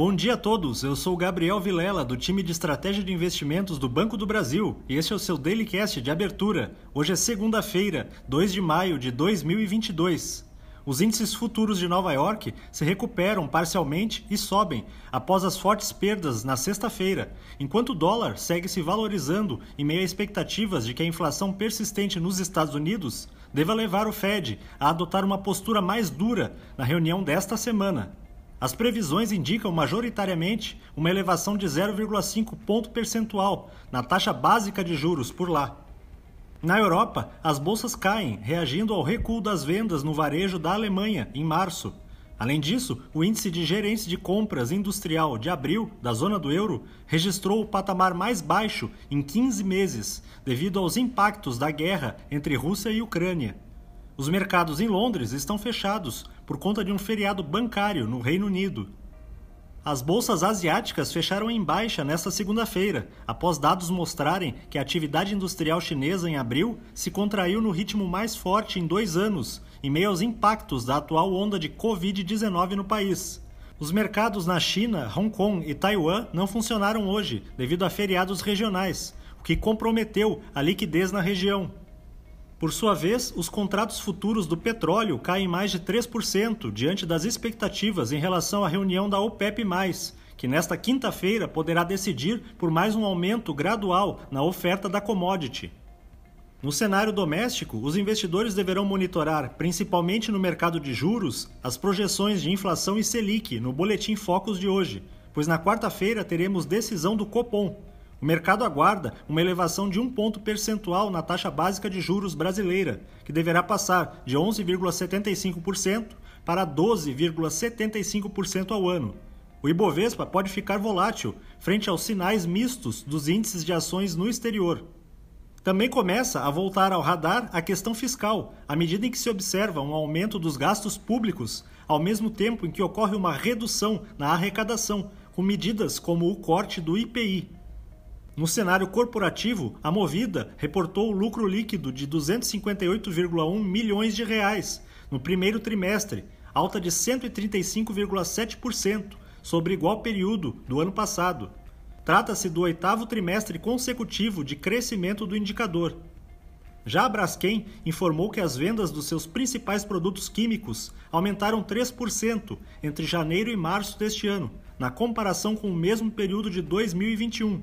Bom dia a todos, eu sou Gabriel Vilela, do time de estratégia de investimentos do Banco do Brasil, e este é o seu Daily Cast de abertura. Hoje é segunda-feira, 2 de maio de 2022. Os índices futuros de Nova York se recuperam parcialmente e sobem após as fortes perdas na sexta-feira, enquanto o dólar segue se valorizando em meio a expectativas de que a inflação persistente nos Estados Unidos deva levar o Fed a adotar uma postura mais dura na reunião desta semana. As previsões indicam majoritariamente uma elevação de 0,5 ponto percentual na taxa básica de juros por lá. Na Europa, as bolsas caem, reagindo ao recuo das vendas no varejo da Alemanha em março. Além disso, o índice de gerência de compras industrial de abril da zona do euro registrou o patamar mais baixo em 15 meses, devido aos impactos da guerra entre Rússia e Ucrânia. Os mercados em Londres estão fechados por conta de um feriado bancário no Reino Unido. As bolsas asiáticas fecharam em baixa nesta segunda-feira, após dados mostrarem que a atividade industrial chinesa em abril se contraiu no ritmo mais forte em dois anos, em meio aos impactos da atual onda de Covid-19 no país. Os mercados na China, Hong Kong e Taiwan não funcionaram hoje devido a feriados regionais, o que comprometeu a liquidez na região. Por sua vez, os contratos futuros do petróleo caem mais de 3% diante das expectativas em relação à reunião da OPEP, que nesta quinta-feira poderá decidir por mais um aumento gradual na oferta da commodity. No cenário doméstico, os investidores deverão monitorar, principalmente no mercado de juros, as projeções de inflação e Selic no Boletim Focus de hoje, pois na quarta-feira teremos decisão do Copom, o mercado aguarda uma elevação de um ponto percentual na taxa básica de juros brasileira, que deverá passar de 11,75% para 12,75% ao ano. O Ibovespa pode ficar volátil frente aos sinais mistos dos índices de ações no exterior. Também começa a voltar ao radar a questão fiscal, à medida em que se observa um aumento dos gastos públicos, ao mesmo tempo em que ocorre uma redução na arrecadação, com medidas como o corte do IPI. No cenário corporativo, a Movida reportou lucro líquido de 258,1 milhões de reais no primeiro trimestre, alta de 135,7% sobre igual período do ano passado. Trata-se do oitavo trimestre consecutivo de crescimento do indicador. Já a Braskem informou que as vendas dos seus principais produtos químicos aumentaram 3% entre janeiro e março deste ano, na comparação com o mesmo período de 2021